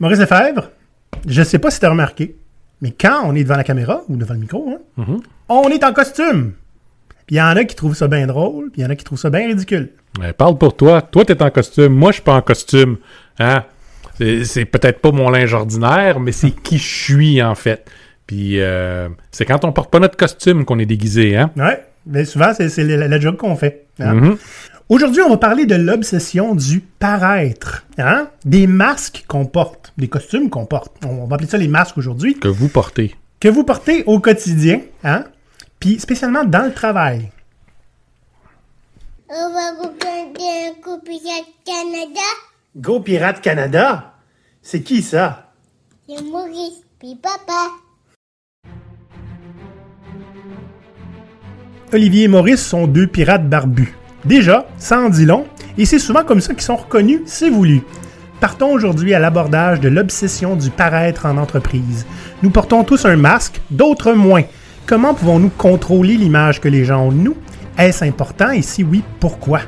Maurice Lefebvre, je sais pas si tu as remarqué, mais quand on est devant la caméra ou devant le micro, hein, Mhm. on est en costume. Puis il y en a qui trouvent ça bien drôle, puis il y en a qui trouvent ça bien ridicule. Mais parle pour toi. Toi, t'es en costume. Moi, je suis pas en costume. Hein? C'est, peut-être pas mon linge ordinaire, mais c'est qui je suis, en fait. Puis euh, c'est quand on porte pas notre costume qu'on est déguisé, hein? Ouais, mais souvent, c'est la, la joke qu'on fait. hein. Mhm. Aujourd'hui, on va parler de l'obsession du paraître. Hein? Des masques qu'on porte, des costumes qu'on porte. On va appeler ça les masques aujourd'hui. Que vous portez. Que vous portez au quotidien, hein? Puis spécialement dans le travail. On va regarder un coup Pirate Canada. Go Pirate Canada? C'est qui ça? C'est Maurice, puis papa. Olivier et Maurice sont deux pirates barbus. Déjà, ça en dit long, et c'est souvent comme ça qu'ils sont reconnus, c'est voulu. Partons aujourd'hui à l'abordage de l'obsession du paraître en entreprise. Nous portons tous un masque, d'autres moins. Comment pouvons-nous contrôler l'image que les gens ont de nous? Est-ce important? Et si oui, pourquoi?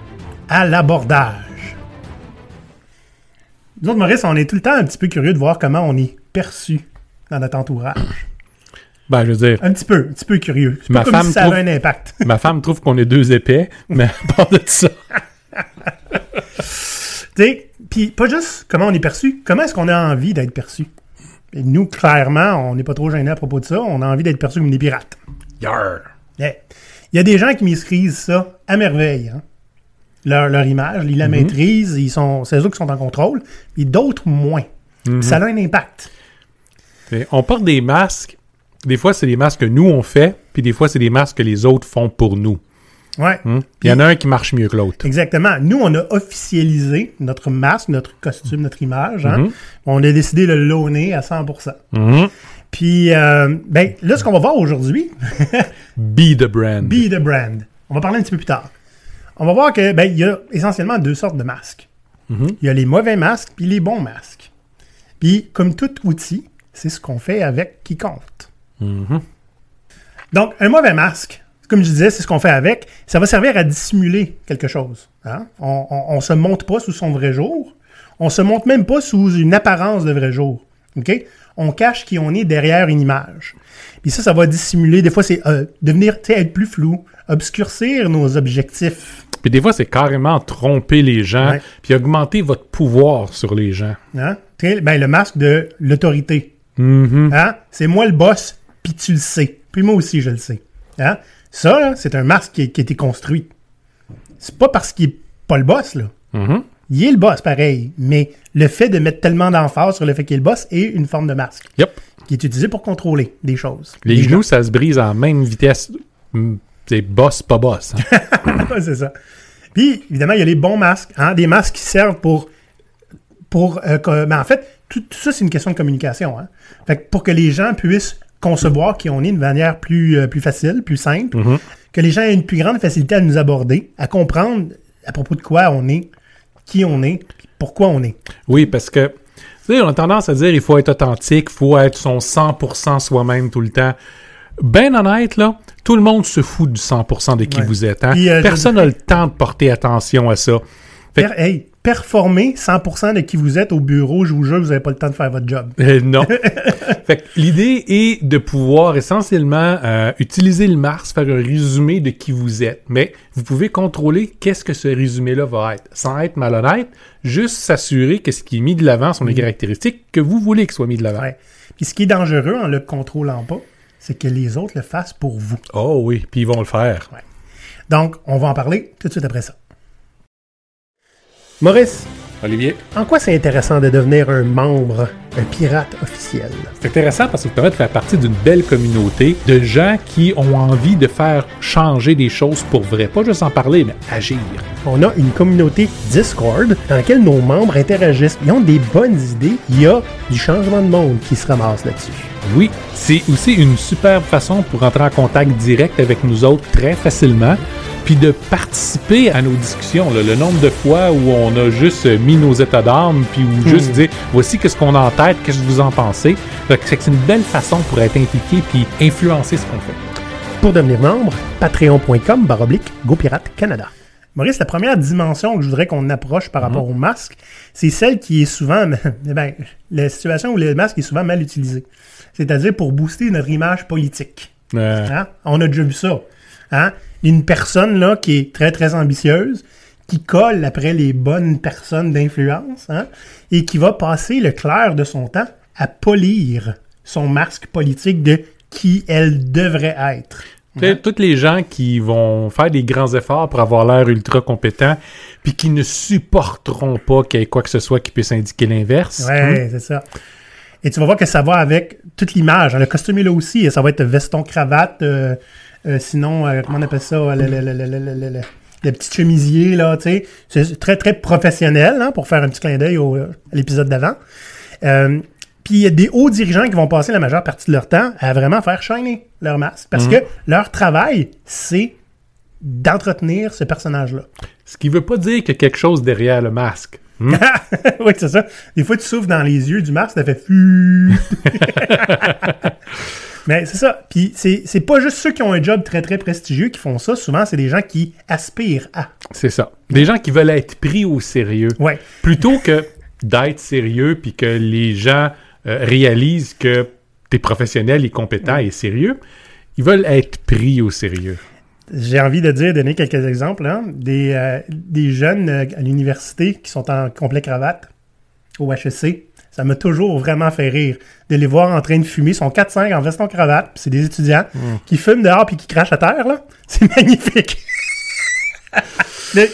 À l'abordage. Nous autres, Maurice, on est tout le temps un petit peu curieux de voir comment on est perçu dans notre entourage. Ben, je veux dire, Un petit peu, un petit peu curieux. C'est pas Ma comme femme si ça trouve- avait un impact. ma femme trouve qu'on est deux épais, mais à part de ça. Tu sais, puis pas juste comment on est perçu, comment est-ce qu'on a envie d'être perçu? Et nous, clairement, on n'est pas trop gênés à propos de ça, on a envie d'être perçu comme des pirates. Yarr. Yeah. Il y a des gens qui maîtrisent ça à merveille. hein. Leur, leur image, ils la maîtrisent, ils sont, c'est eux qui sont en contrôle, et d'autres moins. Puis Ça a un impact. On porte des masques. Des fois, c'est des masques que nous, on fait, puis des fois, c'est des masques que les autres font pour nous. Ouais. Hein? Il y en a un qui marche mieux que l'autre. Exactement. Nous, on a officialisé notre masque, notre costume, notre image. hein. Mhm. On a décidé de le loaner à 100%. Mhm. Puis, euh, ben, là, ce qu'on va voir aujourd'hui, Be the brand. Be the brand. On va parler un petit peu plus tard. On va voir que ben, il y a essentiellement deux sortes de masques. Mhm. Il y a les mauvais masques puis les bons masques. Puis comme tout outil, c'est ce qu'on fait avec qui compte. Mhm. Donc un mauvais masque, comme je disais, c'est ce qu'on fait avec. Ça va servir à dissimuler quelque chose. hein. On, on se montre pas sous son vrai jour. On se montre même pas sous une apparence de vrai jour. OK? On cache qui on est derrière une image. Puis ça, ça va dissimuler. Des fois, c'est euh, devenir, être plus flou, obscurcir nos objectifs. Puis des fois, c'est carrément tromper les gens, Ouais. puis augmenter votre pouvoir sur les gens. Hein? Ben, le masque de l'autorité. Hein? C'est moi le boss, puis tu le sais. Puis moi aussi, je le sais. Hein? Ça, c'est un masque qui, qui a été construit. C'est pas parce qu'il est pas le boss, là. Mhm. Il est le boss, pareil. Mais le fait de mettre tellement d'emphase sur le fait qu'il est le boss est une forme de masque Yep. qui est utilisé pour contrôler des choses. Les Des genoux, ça se brise en même vitesse. Mm, C'est boss, pas boss. hein. C'est ça. Puis, évidemment, il y a les bons masques, hein, des masques qui servent pour. pour euh, que- ben, en fait, tout, tout ça, c'est une question de communication. Hein. Fait que pour que les gens puissent concevoir qui on est de manière plus, euh, plus facile, plus simple, Mhm. que les gens aient une plus grande facilité à nous aborder, à comprendre à propos de quoi on est, qui on est, pourquoi on est. Oui, parce que, tu sais, on a tendance à dire il faut être authentique, il faut être son 100% soi-même tout le temps. Ben honnête, là, tout le monde se fout du 100% de qui Ouais. vous êtes. hein? Puis, euh, Personne n'a le temps de porter attention à ça. Fait Per- hey, performer 100% de qui vous êtes au bureau, je vous jure, vous n'avez pas le temps de faire votre job. Euh, non. fait que l'idée est de pouvoir essentiellement euh, utiliser le Mars, faire un résumé de qui vous êtes. Mais vous pouvez contrôler qu'est-ce que ce résumé-là va être, sans être malhonnête, juste s'assurer que ce qui est mis de l'avant sont les caractéristiques que vous voulez qu'il soit mis de l'avant. Ouais. Puis ce qui est dangereux en le contrôlant pas, c'est que les autres le fassent pour vous. Oh oui, puis ils vont le faire. Donc, on va en parler tout de suite après ça. Maurice, Olivier, en quoi c'est intéressant de devenir un membre, un pirate officiel? c'est intéressant parce que ça permet de faire partie d'une belle communauté de gens qui ont envie de faire changer des choses pour vrai. Pas juste en parler, mais agir. On a une communauté Discord dans laquelle nos membres interagissent. Ils ont des bonnes idées. Il y a du changement de monde qui se ramasse là-dessus. Oui, c'est aussi une superbe façon pour entrer en contact direct avec nous autres très facilement, puis de participer à nos discussions. là. Le nombre de fois où on a juste mis nos états d'âme, puis ou juste dire voici qu'est-ce qu'on a en tête, qu'est-ce que vous en pensez. C'est une belle façon pour être impliqué puis influencer ce qu'on fait. Pour devenir membre, patreon.com baroblique GoPirate Canada. Maurice, la première dimension que je voudrais qu'on approche par rapport au masque, c'est celle qui est souvent, ben, la situation où le masque est souvent mal utilisé. C'est-à-dire pour booster notre image politique. Euh, Hein? On a déjà vu ça. Hein? Une personne là qui est très très ambitieuse, qui colle après les bonnes personnes d'influence, hein? et qui va passer le clair de son temps à polir son masque politique de qui elle devrait être. Tous les gens qui vont faire des grands efforts pour avoir l'air ultra compétent, puis qui ne supporteront pas qu'il y ait quoi que ce soit qui puisse indiquer l'inverse. Ouais, c'est ça. Et tu vas voir que ça va avec toute l'image. Le costume est là aussi. Ça va être veston, cravate. euh, sinon, euh, comment on appelle ça? Le, le, le, le, petit chemisier, là, tu sais. C'est très, très professionnel, hein, pour faire un petit clin d'œil au- à l'épisode d'avant. Euh, puis il y a des hauts dirigeants qui vont passer la majeure partie de leur temps à vraiment faire shiner leur masque. Parce que leur travail, c'est d'entretenir ce personnage-là. Ce qui veut pas dire qu'il y a quelque chose derrière le masque. Hmm? oui, c'est ça. Des fois, tu souffles dans les yeux du masque, ça fait. Mais c'est ça. Puis c'est c'est pas juste ceux qui ont un job très très prestigieux qui font ça. Souvent, c'est des gens qui aspirent à. C'est ça. Des gens qui veulent être pris au sérieux. Ouais. Plutôt que d'être sérieux puis que les gens euh, réalisent que t'es professionnel et compétent et sérieux, ils veulent être pris au sérieux. J'ai envie de dire, donner quelques exemples. Hein. Des, euh, des jeunes euh, à l'université qui sont en complet cravate au HEC. Ça m'a toujours vraiment fait rire de les voir en train de fumer. Ils sont 4-5 en veston cravate. puis c'est des étudiants qui fument dehors puis qui crachent à terre. là. C'est magnifique.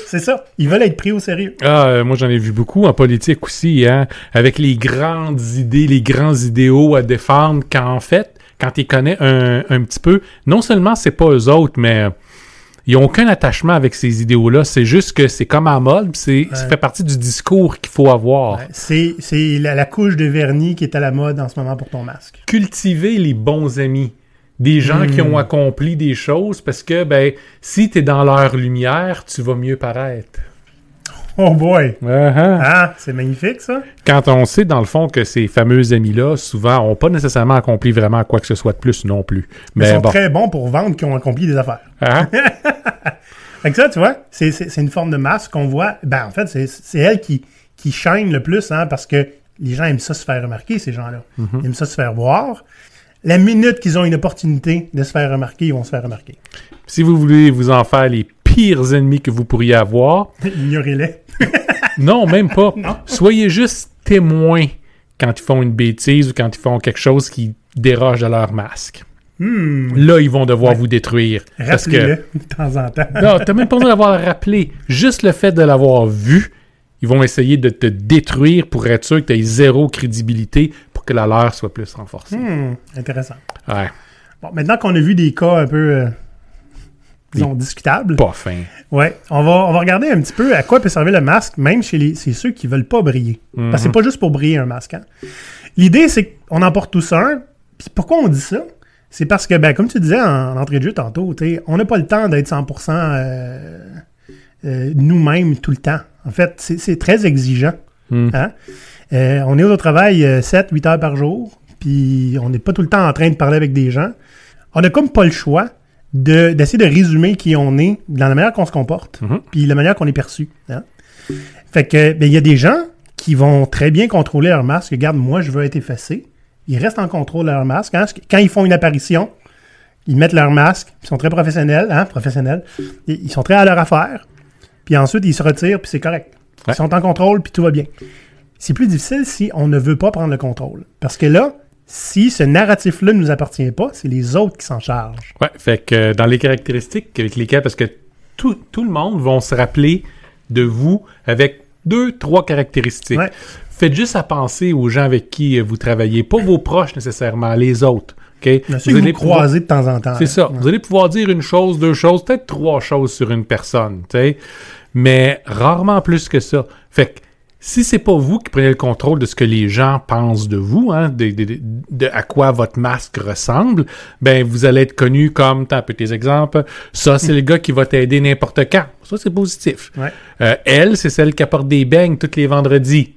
C'est ça. Ils veulent être pris au sérieux. Ah, euh, moi j'en ai vu beaucoup en politique aussi, hein, avec les grandes idées, les grands idéaux à défendre, quand en fait, quand tu connais un, un petit peu, non seulement c'est pas eux autres, mais ils ont aucun attachement avec ces idéaux-là. C'est juste que c'est comme en mode, c'est, ça fait partie du discours qu'il faut avoir. Ouais, C'est c'est la, la couche de vernis qui est à la mode en ce moment pour ton masque. Cultiver les bons amis. Des gens qui ont accompli des choses parce que, ben, si t'es dans leur lumière, tu vas mieux paraître. Oh boy! Uh-huh. Ah, c'est magnifique ça. Quand on sait, dans le fond, que ces fameux amis-là, souvent, n'ont pas nécessairement accompli vraiment quoi que ce soit de plus non plus. Mais ils sont bon. très bons pour vendre qui ont accompli des affaires. Hein? Fait que ça, tu vois, c'est- une forme de masque qu'on voit. Ben, en fait, c'est- c'est elle qui, qui shine le plus, hein, parce que les gens aiment ça se faire remarquer, ces gens-là. Ils aiment ça se faire voir. La minute qu'ils ont une opportunité de se faire remarquer, ils vont se faire remarquer. si vous voulez vous en faire les pires ennemis que vous pourriez avoir, Ignorez-les. non, même pas. Non. Soyez juste témoins quand ils font une bêtise ou quand ils font quelque chose qui déroge de leur masque. Là, ils vont devoir vous détruire. Parce que Rappelez-le de temps en temps. Non, t'as même pas besoin d'avoir rappelé. Juste le fait de l'avoir vu, ils vont essayer de te détruire pour être sûr que tu aies zéro crédibilité pour que la leur soit plus renforcée. Hmm, intéressant. Ouais, Bon, maintenant qu'on a vu des cas un peu, euh, disons, discutables, pas fin. ouais, on va, on va regarder un petit peu à quoi peut servir le masque, même chez les, ceux qui veulent pas briller. Parce que c'est pas juste pour briller un masque. hein. L'idée, c'est qu'on en porte tous un. Puis pourquoi on dit ça? C'est parce que, ben, comme tu disais en, en entrée de jeu tantôt, on n'a pas le temps d'être 100% euh, euh, nous-mêmes tout le temps. En fait, c'est très exigeant. Hmm. Hein? Euh, on est au travail 7-8 heures par jour, puis on n'est pas tout le temps en train de parler avec des gens. On n'a comme pas le choix d'essayer de, résumer qui on est dans la manière qu'on se comporte, Mhm. puis la manière qu'on est perçu. hein. Fait que, ben, il y a des gens qui vont très bien contrôler leur masque. Regarde, moi, je veux être effacé. Ils restent en contrôle de leur masque. hein. Quand ils font une apparition, ils mettent leur masque, ils sont très professionnels, hein, professionnels. Ils ils sont très à leur affaire. Puis ensuite, ils se retirent, puis c'est correct. Ils Ouais. sont en contrôle, puis tout va bien. C'est plus difficile si on ne veut pas prendre le contrôle. Parce que là, si ce narratif-là ne nous appartient pas, c'est les autres qui s'en chargent. Ouais, fait que euh, dans les caractéristiques avec lesquelles, parce que tout, tout le monde va se rappeler de vous avec deux, trois caractéristiques. Ouais. Faites juste à penser aux gens avec qui euh, vous travaillez, pas vos proches nécessairement, les autres. Bien sûr vous pouvoir- croisez de temps en temps. C'est ça. Vous allez pouvoir dire une chose, deux choses, peut-être trois choses sur une personne. Mais rarement plus que ça. Fait que si c'est pas vous qui prenez le contrôle de ce que les gens pensent de vous, hein, de, de- de- de à quoi votre masque ressemble, ben vous allez être connu comme, t'as un peu tes exemples, ça c'est le gars qui va t'aider n'importe quand. Ça c'est positif. Ouais. Euh, elle, c'est celle qui apporte des beignes tous les vendredis.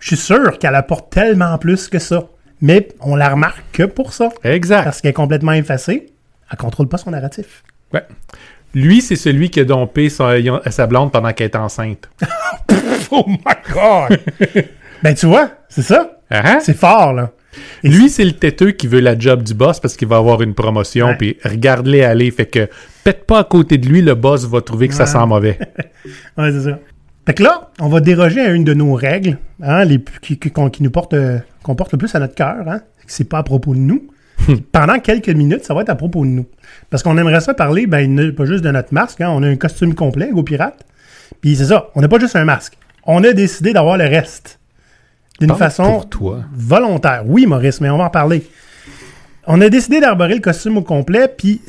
Je suis sûr qu'elle apporte tellement plus que ça. Mais on la remarque que pour ça. Exact. Parce qu'elle est complètement effacée. Elle contrôle pas son narratif. Ouais. Lui, c'est celui qui a dompé sa, sa blonde pendant qu'elle est enceinte. Oh my God! ben, tu vois, c'est ça. Hein? C'est fort, là. Et Lui, c'est le têteux qui veut la job du boss parce qu'il va avoir une promotion, puis regarde-les aller. Fait que, pète pas à côté de lui, le boss va trouver que ça sent mauvais. Ouais, c'est ça. Fait que là, on va déroger à une de nos règles, hein, les, qui, qui- nous porte, euh, qu'on porte le plus à notre cœur, hein, c'est pas à propos de nous. Pendant quelques minutes, ça va être à propos de nous. Parce qu'on aimerait ça parler, ben, pas juste de notre masque, hein, on a un costume complet, Go Pirate. Puis c'est ça, on n'a pas juste un masque. On a décidé d'avoir le reste. D'une façon pour toi. volontaire. Oui, Maurice, mais on va en parler. On a décidé d'arborer le costume au complet, puis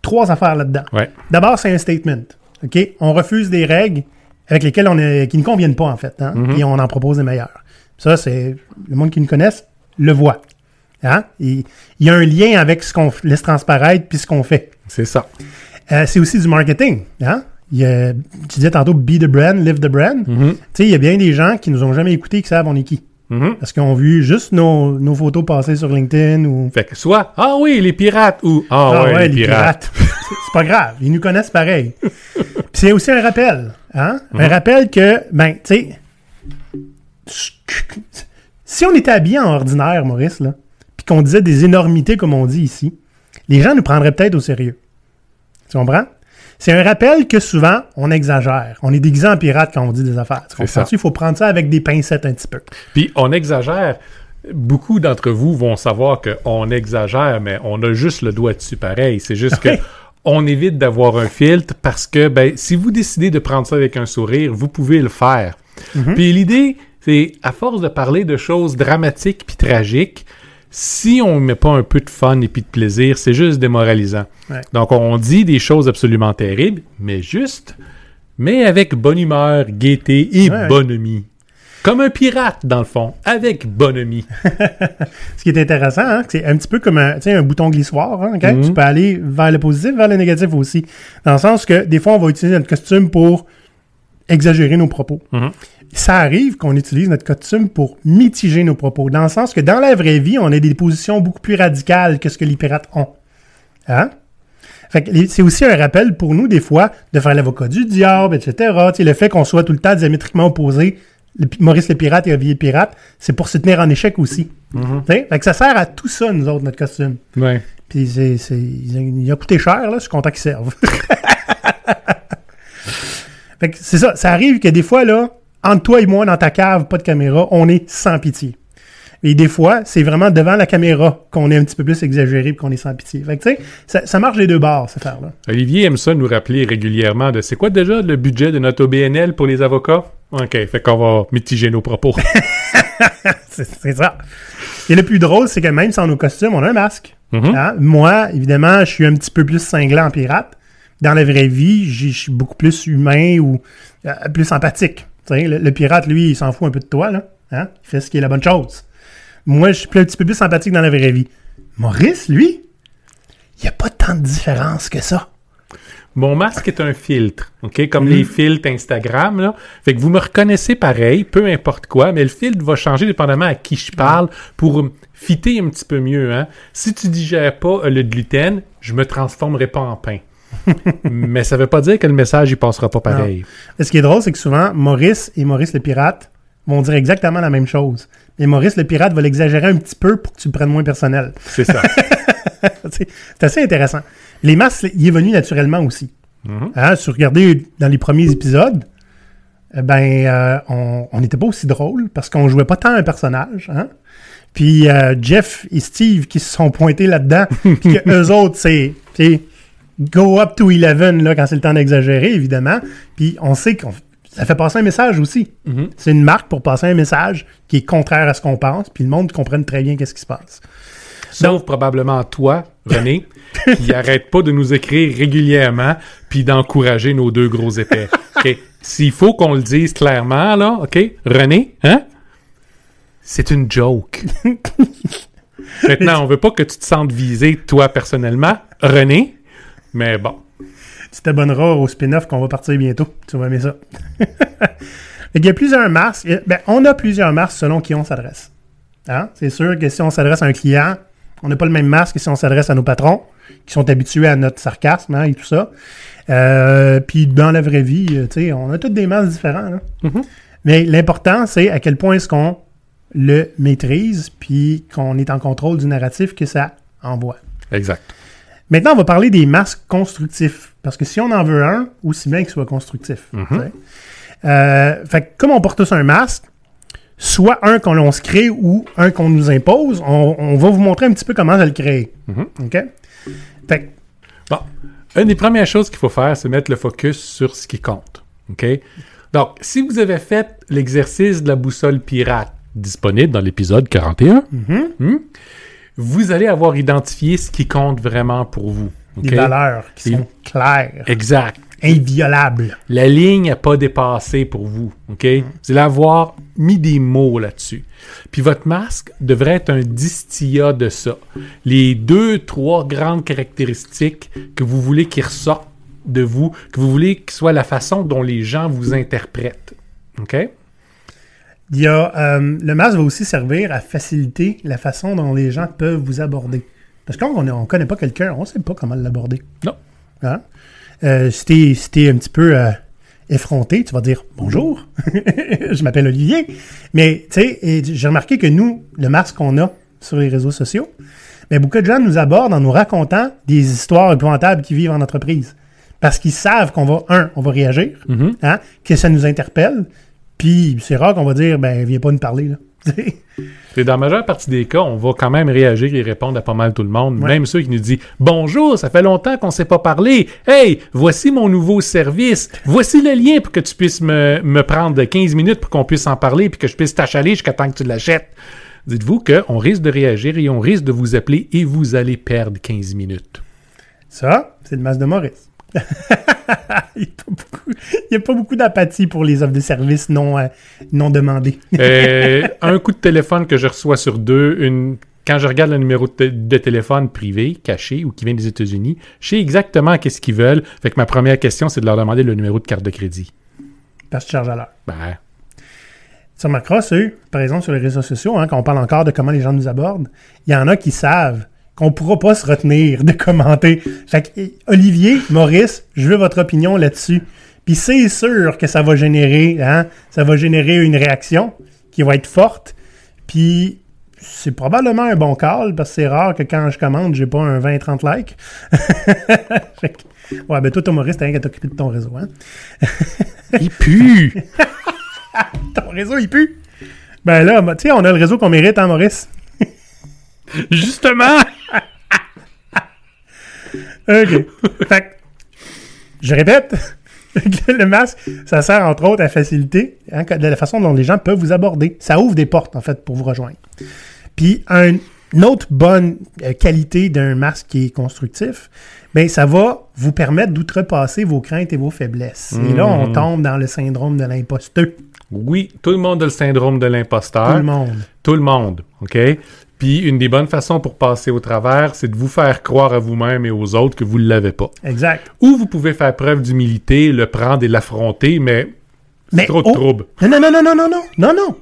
trois affaires là-dedans. Ouais. D'abord, c'est un statement. OK? On refuse des règles avec lesquelles on est, qui ne conviennent pas, en fait. Hein? Et on en propose des meilleures. Ça, c'est. Le monde qui nous connaisse le voit. Hein? Il y a un lien avec ce qu'on laisse transparaître puis ce qu'on fait. C'est ça. Euh, c'est aussi du marketing. Hein? Il y a- tu disais tantôt be the brand, live the brand. Mhm. Tu sais, il y a bien des gens qui nous ont jamais écoutés qui savent on est qui. Mhm. Parce qu'ils ont vu juste nos, nos photos passer sur LinkedIn ou. Fait que soit, ah oui, les pirates, ou, ah, ouais, les, pirates. c'est c'est pas grave. Ils nous connaissent pareil. Puis c'est aussi un rappel. Hein? Un rappel que, ben, tu sais, si on était habillé en ordinaire, Maurice, là, puis qu'on disait des énormités comme on dit ici, les gens nous prendraient peut-être au sérieux. Tu comprends? C'est un rappel que souvent, on exagère. On est déguisé en pirate quand on dit des affaires. Tu comprends? Il faut prendre ça avec des pincettes un petit peu. Puis on exagère. Beaucoup d'entre vous vont savoir qu'on exagère, mais on a juste le doigt dessus pareil. C'est juste que on évite d'avoir un filtre parce que ben, si vous décidez de prendre ça avec un sourire, vous pouvez le faire. Puis l'idée, c'est à force de parler de choses dramatiques puis tragiques, si on met pas un peu de fun et puis de plaisir, c'est juste démoralisant. Ouais. Donc on dit des choses absolument terribles, mais juste, mais avec bonne humeur, gaieté et Ouais. bonhomie. Comme un pirate, dans le fond, avec bonhomie. Ce qui est intéressant, hein, c'est un petit peu comme un, un bouton glissoire. Hein, ok? Mhm. Tu peux aller vers le positif, vers le négatif aussi. Dans le sens que des fois, on va utiliser notre costume pour exagérer nos propos. Mhm. Ça arrive qu'on utilise notre costume pour mitiger nos propos. Dans le sens que dans la vraie vie, on a des positions beaucoup plus radicales que ce que les pirates ont. Hein? C'est aussi un rappel pour nous, des fois, de faire l'avocat du diable, etc. Le fait qu'on soit tout le temps diamétriquement opposés, le Maurice le pirate et Olivier le pirate, c'est pour se tenir en échec aussi. Sais? Fait que ça sert à tout ça, nous autres, notre costume. Ouais. Puis il, a, coûté cher, là, je suis content. fait que c'est ça, ça arrive que des fois, là, entre toi et moi, dans ta cave, pas de caméra, on est sans pitié. Et des fois, c'est vraiment devant la caméra qu'on est un petit peu plus exagéré et qu'on est sans pitié. Fait que, tu sais, ça, ça marche les deux bords, cette affaire-là. Olivier aime ça nous rappeler régulièrement de c'est quoi déjà le budget de notre OBNL pour les avocats? OK, fait qu'on va mitiger nos propos. c'est, ça. Et le plus drôle, c'est que même sans nos costumes, on a un masque. Mhm. Hein? Moi, évidemment, je suis un petit peu plus cinglant en pirate. Dans la vraie vie, je suis beaucoup plus humain ou euh, plus empathique. Le, le pirate, lui, il s'en fout un peu de toi. Là. Hein? Il fait ce qui est la bonne chose. Moi, je suis un petit peu plus empathique dans la vraie vie. Maurice, lui, il n'y a pas tant de différence que ça. Mon masque est un filtre, OK? Comme les filtres Instagram, là. Fait que vous me reconnaissez pareil, peu importe quoi, mais le filtre va changer dépendamment à qui je parle pour fitter un petit peu mieux, hein. Si tu digères pas euh, le gluten, je me transformerai pas en pain. mais ça veut pas dire que le message, il passera pas pareil. Et ce qui est drôle, c'est que souvent, Maurice et Maurice le pirate vont dire exactement la même chose. Mais Maurice le pirate va l'exagérer un petit peu pour que tu le prennes moins personnel. C'est ça. c'est assez intéressant. Les masques, il est venu naturellement aussi. Mhm. Hein, si vous regardez dans les premiers épisodes, eh ben, euh, on n'était pas aussi drôle parce qu'on jouait pas tant un personnage. Hein? Puis euh, Jeff et Steve qui se sont pointés là-dedans, puis que eux autres, c'est go up to 11 là, quand c'est le temps d'exagérer, évidemment. Puis on sait qu'on ça fait passer un message aussi. Mhm. C'est une marque pour passer un message qui est contraire à ce qu'on pense, puis le monde comprenne très bien qu'est-ce qui se passe. Sauf probablement toi, René, qui arrête pas de nous écrire régulièrement puis d'encourager nos deux gros épais. S'il faut qu'on le dise clairement, là, OK? René, hein? C'est une joke. Maintenant, on veut pas que tu te sentes visé, toi, personnellement, René, mais bon. Tu t'abonneras au spin-off qu'on va partir bientôt. Tu vas aimer ça. Il y a plusieurs masques. Ben, on a plusieurs masques selon qui on s'adresse. Hein? C'est sûr que si on s'adresse à un client, on n'a pas le même masque que si on s'adresse à nos patrons. qui sont habitués à notre sarcasme hein, et tout ça. Euh, puis dans la vraie vie, euh, tu sais, on a tous des masques différents. Mhm. Mais l'important, c'est à quel point est-ce qu'on le maîtrise, puis qu'on est en contrôle du narratif que ça envoie. Exact. Maintenant, on va parler des masques constructifs. Parce que si on en veut un, aussi bien qu'il soit constructif. Mhm. Euh, fait que comme on porte tous un masque, soit un qu'on l'on se crée ou un qu'on nous impose, on, on va vous montrer un petit peu comment ça le créer. Mhm. OK? Fait que, Bon, une des premières choses qu'il faut faire, c'est mettre le focus sur ce qui compte. OK? Donc, si vous avez fait l'exercice de la boussole pirate disponible dans l'épisode 41, hmm, vous allez avoir identifié ce qui compte vraiment pour vous. OK? des valeurs qui sont claires, Exact. inviolables. La ligne n'a pas dépassé pour vous. OK? Vous allez avoir mis des mots là-dessus. Puis votre masque devrait être un distillat de ça. Les deux, trois grandes caractéristiques que vous voulez qui ressortent de vous, que vous voulez que soit la façon dont les gens vous interprètent. OK? Il y a, euh, le masque va aussi servir à faciliter la façon dont les gens peuvent vous aborder. Parce que quand on ne connaît pas quelqu'un, on ne sait pas comment l'aborder. Non. Hein? Euh, si t'es si un petit peu euh, effronté, tu vas dire bonjour, je m'appelle Olivier. Mais tu sais, j'ai remarqué que nous, le masque qu'on a sur les réseaux sociaux, mais beaucoup de gens nous abordent en nous racontant des histoires épouvantables qui vivent en entreprise. Parce qu'ils savent qu'on va, un, on va réagir, Mhm. hein, que ça nous interpelle, puis c'est rare qu'on va dire, ben, viens pas nous parler, là. Et dans la majeure partie des cas, on va quand même réagir et répondre à pas mal tout le monde. Ouais. Même ceux qui nous disent Bonjour, ça fait longtemps qu'on ne s'est pas parlé. Hey, voici mon nouveau service. Voici le lien pour que tu puisses me, me prendre 15 minutes pour qu'on puisse en parler puis que je puisse t'achaler jusqu'à temps que tu l'achètes. Dites-vous qu'on risque de réagir et on risque de vous appeler et vous allez perdre 15 minutes. Ça, c'est le masque de Maurice. il n'y a pas beaucoup, d'apathie pour les offres de services non, euh, non demandées. Euh, un coup de téléphone que je reçois sur deux, une, quand je regarde le numéro de, té- de téléphone privé, caché ou qui vient des États-Unis, je sais exactement qu'est-ce qu'ils veulent. Fait que ma première question, c'est de leur demander le numéro de carte de crédit. Parce que tu charges à l'heure. Ben, Tu remarqueras, ceux, par exemple, sur les réseaux sociaux, hein, quand on parle encore de comment les gens nous abordent, il y en a qui savent qu'on ne pourra pas se retenir de commenter. Fait que, Olivier, Maurice, je veux votre opinion là-dessus. Puis c'est sûr que ça va générer, hein, ça va générer une réaction qui va être forte. Puis c'est probablement un bon call parce que c'est rare que quand je commande, j'ai pas un 20-30 likes. Ouais, ben toi, ton Maurice, t'as rien qu'à t'occuper de ton réseau, hein. il pue! Ton réseau, il pue. Ben là, tu sais, on a le réseau qu'on mérite, hein, Maurice? Justement! OK. fait que, je répète, le masque, ça sert entre autres à faciliter hein, la façon dont les gens peuvent vous aborder. Ça ouvre des portes, en fait, pour vous rejoindre. Puis, un- une autre bonne euh, qualité d'un masque qui est constructif, ben ça va vous permettre d'outrepasser vos craintes et vos faiblesses. Et là, on Mhm. tombe dans le syndrome de l'imposteur. Oui, tout le monde a le syndrome de l'imposteur. Tout le monde. Tout le monde, OK? Puis une des bonnes façons pour passer au travers, c'est de vous faire croire à vous-même et aux autres que vous ne l'avez pas. Exact. Ou vous pouvez faire preuve d'humilité, le prendre et l'affronter, mais c'est trop de oh! trouble. Non, non, non, non, non, non, non, non.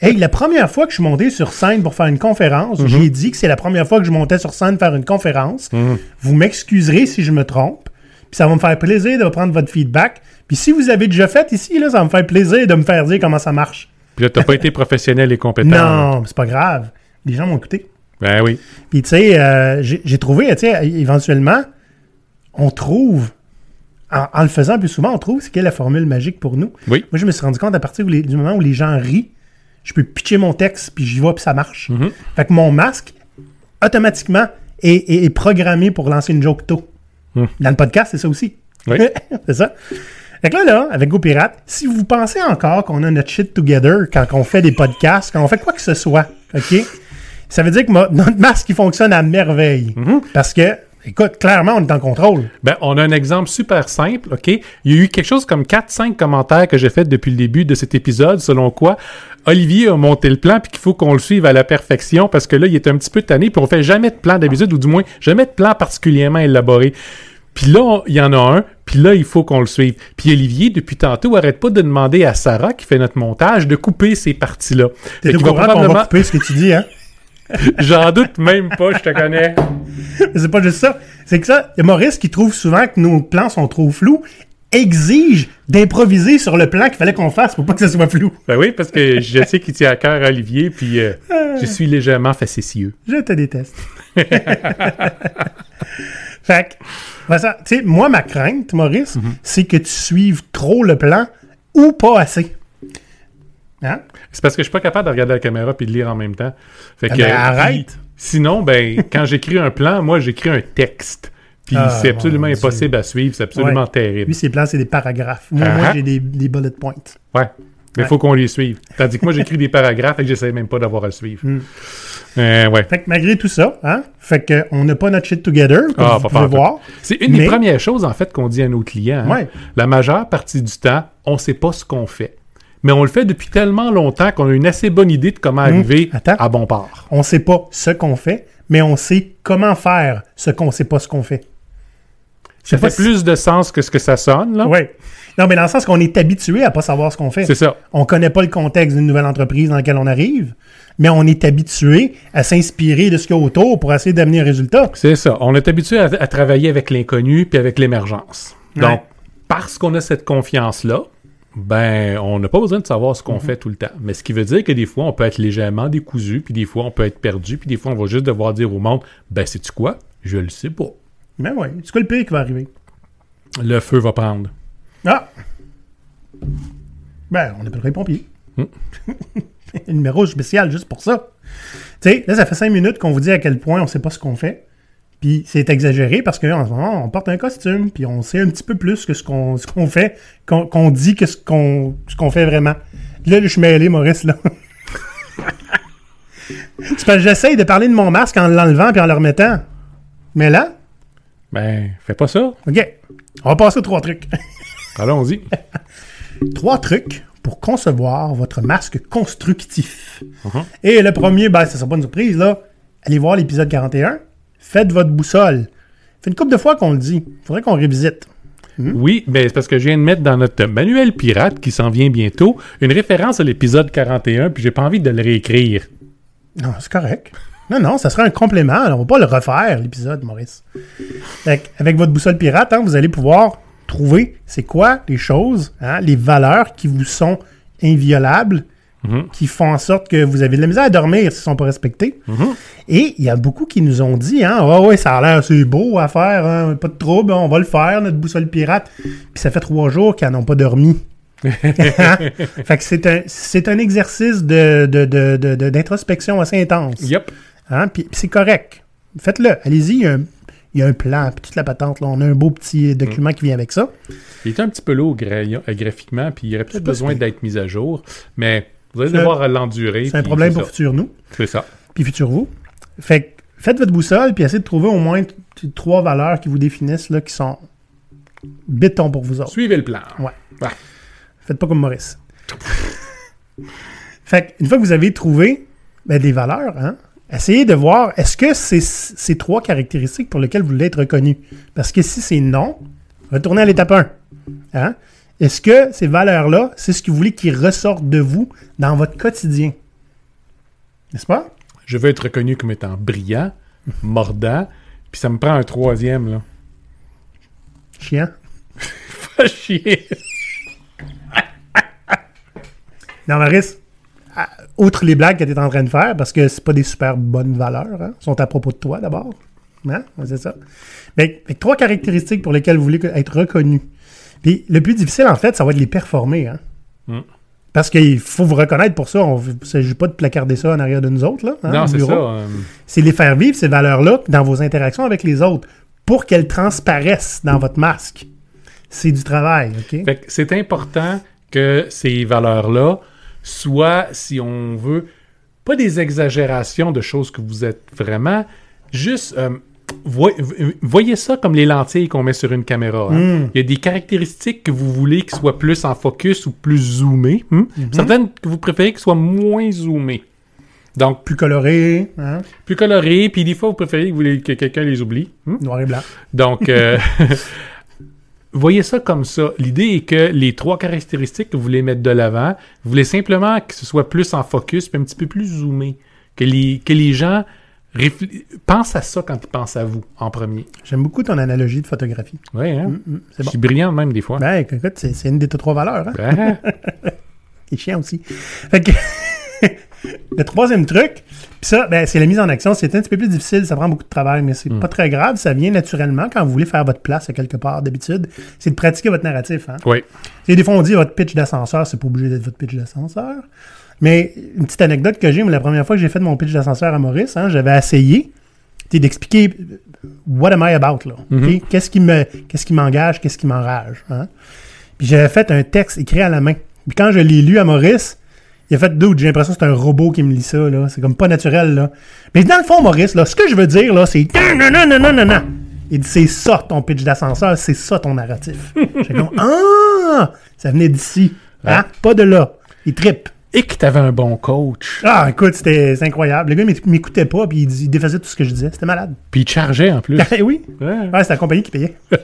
Hey, la première fois que je suis monté sur scène pour faire une conférence, mhm. j'ai dit que c'est la première fois que je montais sur scène pour faire une conférence. Mhm. Vous m'excuserez si je me trompe, puis ça va me faire plaisir de prendre votre feedback. Puis si vous avez déjà fait ici, là, ça va me faire plaisir de me faire dire comment ça marche. Puis là, t'as pas été professionnel et compétent. Non, c'est pas grave. Les gens m'ont écouté. Ben oui. Puis tu sais, euh, j'ai trouvé, tu sais, éventuellement, on trouve, en, en le faisant plus souvent, on trouve c'est quelle est la formule magique pour nous. Oui. Moi, je me suis rendu compte à partir où les- du moment où les gens rient, je peux pitcher mon texte, puis j'y vais, puis ça marche. Mhm. Fait que mon masque, automatiquement, est, est- est programmé pour lancer une joke tôt. Mhm. Dans le podcast, c'est ça aussi. Oui. c'est ça. Fait que là, là, avec GoPirate, si vous pensez encore qu'on a notre shit together quand on fait des podcasts, quand on fait quoi que ce soit, OK? Ça veut dire que notre masque, il fonctionne à merveille. Mhm. Parce que, écoute, clairement, on est en contrôle. Ben, on a un exemple super simple, OK? Il y a eu quelque chose comme 4-5 commentaires que j'ai fait depuis le début de cet épisode, selon quoi Olivier a monté le plan puis qu'il faut qu'on le suive à la perfection parce que là, il est un petit peu tanné puis on fait jamais de plan d'habitude ou du moins jamais de plan particulièrement élaboré. Puis là, il y en a un, puis là, il faut qu'on le suive. Puis Olivier, depuis tantôt, arrête pas de demander à Sarah, qui fait notre montage, de couper ces parties-là. T'es au courant qu'on va probablement- couper ce que tu dis, hein? J'en doute même pas, je te connais. Mais c'est pas juste ça. C'est que ça, il y a Maurice qui trouve souvent que nos plans sont trop flous, exige d'improviser sur le plan qu'il fallait qu'on fasse pour pas que ça soit flou. Ben oui, parce que je sais qu'il tient à cœur à Olivier, puis euh, je suis légèrement facétieux. Je te déteste. fait que, ben ça, tu sais, moi, ma crainte, Maurice, Mhm. c'est que tu suives trop le plan ou pas assez. Hein? C'est parce que je suis pas capable de regarder la caméra puis de lire en même temps. Fait Ah que, ben, arrête. puis, Sinon, ben, quand j'écris un plan, moi, j'écris un texte. Puis Ah, c'est absolument impossible à suivre, c'est absolument Ouais. terrible. Lui, ses plans, c'est des paragraphes. Moi, moi, Ah. j'ai des, des bullet points. Ouais. Mais il Ouais. faut qu'on les suive. Tandis que moi, j'écris des paragraphes et que j'essaie même pas d'avoir à le suivre. Hmm. Euh, ouais. Fait que malgré tout ça, hein, fait que on n'a pas notre shit together, comme Ah, vous pas pouvez voir. C'est une Mais- des premières choses, en fait, qu'on dit à nos clients. hein. Ouais. La majeure partie du temps, on sait pas ce qu'on fait. Mais on le fait depuis tellement longtemps qu'on a une assez bonne idée de comment arriver Hmm. Attends. à bon port. On sait pas ce qu'on fait, mais on sait comment faire ce qu'on sait pas ce qu'on fait. Ça fait si- plus de sens que ce que ça sonne, là. Ouais. Non, mais dans le sens qu'on est habitué à pas savoir ce qu'on fait. C'est ça. On connaît pas le contexte d'une nouvelle entreprise dans laquelle on arrive, mais on est habitué à s'inspirer de ce qu'il y a autour pour essayer d'amener un résultat. C'est ça. On est habitué à, à travailler avec l'inconnu puis avec l'émergence. Ouais. Donc, parce qu'on a cette confiance-là, ben, on n'a pas besoin de savoir ce qu'on Mhm. fait tout le temps. Mais ce qui veut dire que des fois, on peut être légèrement décousu, puis des fois, on peut être perdu, puis des fois, on va juste devoir dire au monde, ben, sais-tu quoi? Je le sais pas. Mais ouais, c'est quoi le pire qui va arriver? Le feu va prendre. Ah! Ben, on appellerait les pompiers. Hmm. un numéro spécial juste pour ça. Tu sais, là, ça fait cinq minutes qu'on vous dit à quel point on sait pas ce qu'on fait. Puis c'est exagéré parce qu'en ce moment, on porte un costume, puis on sait un petit peu plus que ce qu'on fait, qu'on dit que ce qu'on fait vraiment. Là, je suis mêlé, Maurice, là. c'est parce que j'essaye de parler de mon masque en l'enlevant puis en le remettant. Mais là, Ben, fais pas ça. OK. On va passer aux trois trucs. Allons-y. trois trucs pour concevoir votre masque constructif. Mhm. Et le premier, ben, ça sera pas une surprise, là. Allez voir l'épisode 41. Faites votre boussole. Fait une couple de fois qu'on le dit. Faudrait qu'on révisite. Oui, ben, c'est parce que je viens de mettre dans notre manuel pirate qui s'en vient bientôt une référence à l'épisode 41, puis j'ai pas envie de le réécrire. Non, c'est correct. Non, non, ça sera un complément. On va pas le refaire, l'épisode, Maurice. Avec votre boussole pirate, hein, vous allez pouvoir trouver c'est quoi les choses, hein, les valeurs qui vous sont inviolables, Mhm. qui font en sorte que vous avez de la misère à dormir s'ils ne sont pas respectés. Mhm. Et il y a beaucoup qui nous ont dit, hein, ah ouais, ça a l'air assez beau à faire, hein, pas de trouble, on va le faire, notre boussole pirate. Puis ça fait trois jours qu'ils n'en ont pas dormi. fait que c'est un, c'est un exercice de, de- de- de- d'introspection assez intense. Yep. Hein, puis c'est correct. Faites-le. Allez-y, il y a un, il y a un plan, puis toute la patente. Là. On a un beau petit document qui vient avec ça. Il est un petit peu lourd euh, graphiquement, puis il aurait C'est peut-être besoin d'être mis à jour, mais vous allez devoir l'endurer. C'est un problème pour ça. futur nous, C'est ça. puis futur vous. Fait que faites votre boussole, puis essayez de trouver au moins trois valeurs qui vous définissent, là, qui sont béton pour vous autres. Suivez le plan. Ouais. Ouais. Faites pas comme Maurice. fait une fois que vous avez trouvé ben, des valeurs, hein, essayez de voir est-ce que c'est ces trois caractéristiques pour lesquelles vous voulez être reconnu? Parce que si c'est non, retournez à l'étape 1. Hein? Est-ce que ces valeurs-là, c'est ce que vous voulez qu'ils ressortent de vous dans votre quotidien? N'est-ce pas? Je veux être reconnu comme étant brillant, mordant, puis ça me prend un troisième, là. Chiant. Pas chier. Non, Maurice, à- outre les blagues que tu es en train de faire, parce que c'est pas des super bonnes valeurs, hein, sont à propos de toi d'abord. Hein? C'est ça. Mais, mais trois caractéristiques pour lesquelles vous voulez être reconnu. Puis le plus difficile, en fait, ça va être de les performer. Hein? Mm. Parce qu'il faut vous reconnaître pour ça. On ne s'agit pas de placarder ça en arrière de nous autres. Là, hein, non, c'est ça. euh, C'est les faire vivre, ces valeurs-là, dans vos interactions avec les autres, pour qu'elles transparaissent dans votre masque. C'est du travail, OK? Fait que c'est important que ces valeurs-là soient, si on veut, pas des exagérations de choses que vous êtes vraiment, juste euh, voy- voyez ça comme les lentilles qu'on met sur une caméra. hein. Mm. Il y a des caractéristiques que vous voulez qui soient plus en focus ou plus zoomées. hein. Certaines que vous préférez qui soient moins zoomées. Donc, Plus coloré, hein? plus colorées, puis des fois, vous préférez que, vous que quelqu'un les oublie. hein. noir et blanc. Donc, euh, voyez ça comme ça. L'idée est que les trois caractéristiques que vous voulez mettre de l'avant, vous voulez simplement que ce soit plus en focus, puis un petit peu plus zoomé. Que les, que les gens réfl- pensent à ça quand ils pensent à vous en premier. J'aime beaucoup ton analogie de photographie. Oui, hein? Mm, mm, c'est Je bon. suis brillant même des fois. Ben, écoute, c'est c'est une des trois valeurs. Hein? Ben, qui est chiant aussi. Fait que le troisième truc, puis ça, ben, c'est la mise en action. C'est un petit peu plus difficile, ça prend beaucoup de travail, mais c'est pas très grave. Ça vient naturellement quand vous voulez faire votre place à quelque part d'habitude. C'est de pratiquer votre narratif. Hein? oui. Et des fois, on dit votre pitch d'ascenseur, c'est pas obligé d'être votre pitch d'ascenseur. Mais une petite anecdote que j'ai, mais la première fois que j'ai fait mon pitch d'ascenseur à Maurice, hein, j'avais essayé d'expliquer euh, what am I about là? ok? Qu'est-ce qui me qu'est-ce qui m'engage, qu'est-ce qui m'enrage. Hein? Puis j'avais fait un texte écrit à la main. Puis quand je l'ai lu à Maurice, il a fait doute, j'ai l'impression que c'est un robot qui me lit ça, là. C'est comme pas naturel, là. Mais dans le fond, Maurice, là, ce que je veux dire, là, c'est non, non, non, non, non, non. Il dit, c'est ça ton pitch d'ascenseur, c'est ça ton narratif. J'ai comme, ah! Ça venait d'ici. Hein? Pas de là. Il trippe. Et que t'avais un bon coach. Ah, écoute, c'était c'est incroyable. Le gars m'éc- m'écoutait pas, puis il, il défaisait tout ce que je disais. C'était malade. Puis il chargeait en plus. Oui. Ouais. Ouais, c'était la compagnie qui payait.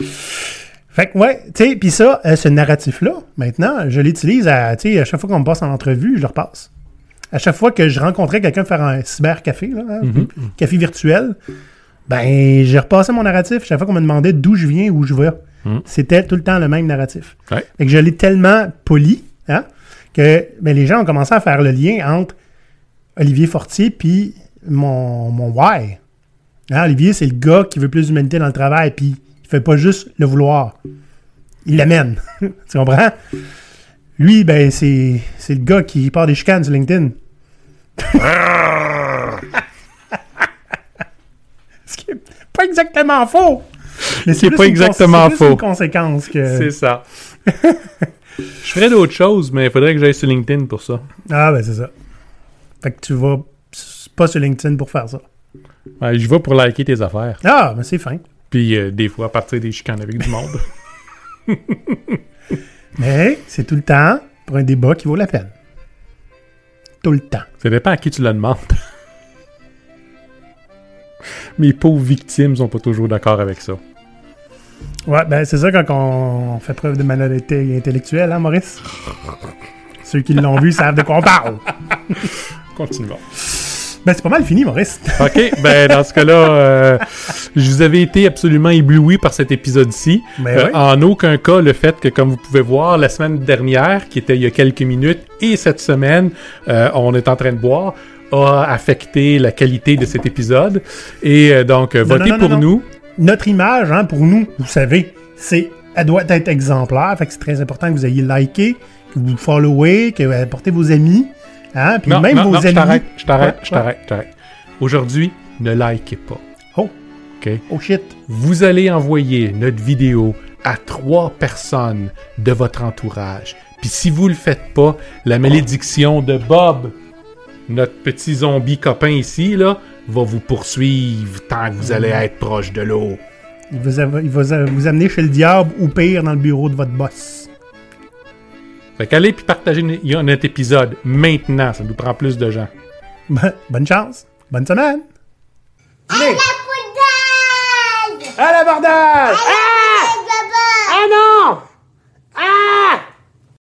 fait que, ouais, tu sais, puis ça, euh, ce narratif-là, maintenant, je l'utilise à, tu sais, à chaque fois qu'on me passe en entrevue, je le repasse. À chaque fois que je rencontrais quelqu'un faire un cybercafé, là, hein, café virtuel, ben, j'ai repassé mon narratif. Chaque fois qu'on me demandait d'où je viens, où je vais, Mhm. c'était tout le temps le même narratif. Ouais. Fait que je l'ai tellement poli, hein, que ben, les gens ont commencé à faire le lien entre Olivier Fortier puis mon, mon why. Hein, Olivier, c'est le gars qui veut plus d'humanité dans le travail, puis il fait pas juste le vouloir. Il l'amène. tu comprends? Lui, ben, c'est, c'est le gars qui part des chicanes sur LinkedIn. Ce qui est pas exactement faux. Mais C'est pas exactement c'est faux. une conséquence que... C'est ça. Je ferais d'autres choses, mais il faudrait que j'aille sur LinkedIn pour ça. Ah, ben c'est ça. Fait que tu vas pas sur LinkedIn pour faire ça. Ouais, je vais pour liker tes affaires. Ah, ben c'est fin. Puis euh, des fois, partir des chicanes avec du monde. Mais c'est tout le temps pour un débat qui vaut la peine. Tout le temps. Ça dépend à qui tu le demandes. Mes pauvres victimes sont pas toujours d'accord avec ça. Ouais, ben c'est ça quand on fait preuve de malhonnêteté intellectuelle, hein, Maurice? Ceux qui l'ont vu savent de quoi on parle. Continuons. Ben c'est pas mal fini, Maurice. OK, ben dans ce cas-là, euh, je vous avais été absolument ébloui par cet épisode-ci. Ben Euh, oui. En aucun cas, le fait que, comme vous pouvez voir, la semaine dernière, qui était il y a quelques minutes, et cette semaine, euh, on est en train de boire, a affecté la qualité de cet épisode. Et donc, Non, votez non, non, pour nous. Notre image, hein, pour nous, vous savez, c'est, elle doit être exemplaire. Fait que c'est très important que vous ayez liké, que vous followez, que vous apportez vos amis. Hein, puis Non, même non, vos non, je amis. t'arrête, je t'arrête, je t'arrête, je t'arrête. Aujourd'hui, ne likez pas. Oh. OK? Oh shit. Vous allez envoyer notre vidéo à trois personnes de votre entourage. Puis si vous le faites pas, la malédiction de Bob, notre petit zombie copain ici, là, va vous poursuivre tant que vous allez mm. être proche de l'eau. Il, va, vous amener chez le diable ou pire dans le bureau de votre boss. Fait qu'allez puis partagez notre épisode maintenant, ça nous prend plus de gens. Bah, bonne chance, bonne semaine. Allez. À l'abordage! À l'abordage! Ah! Ah non! Ah!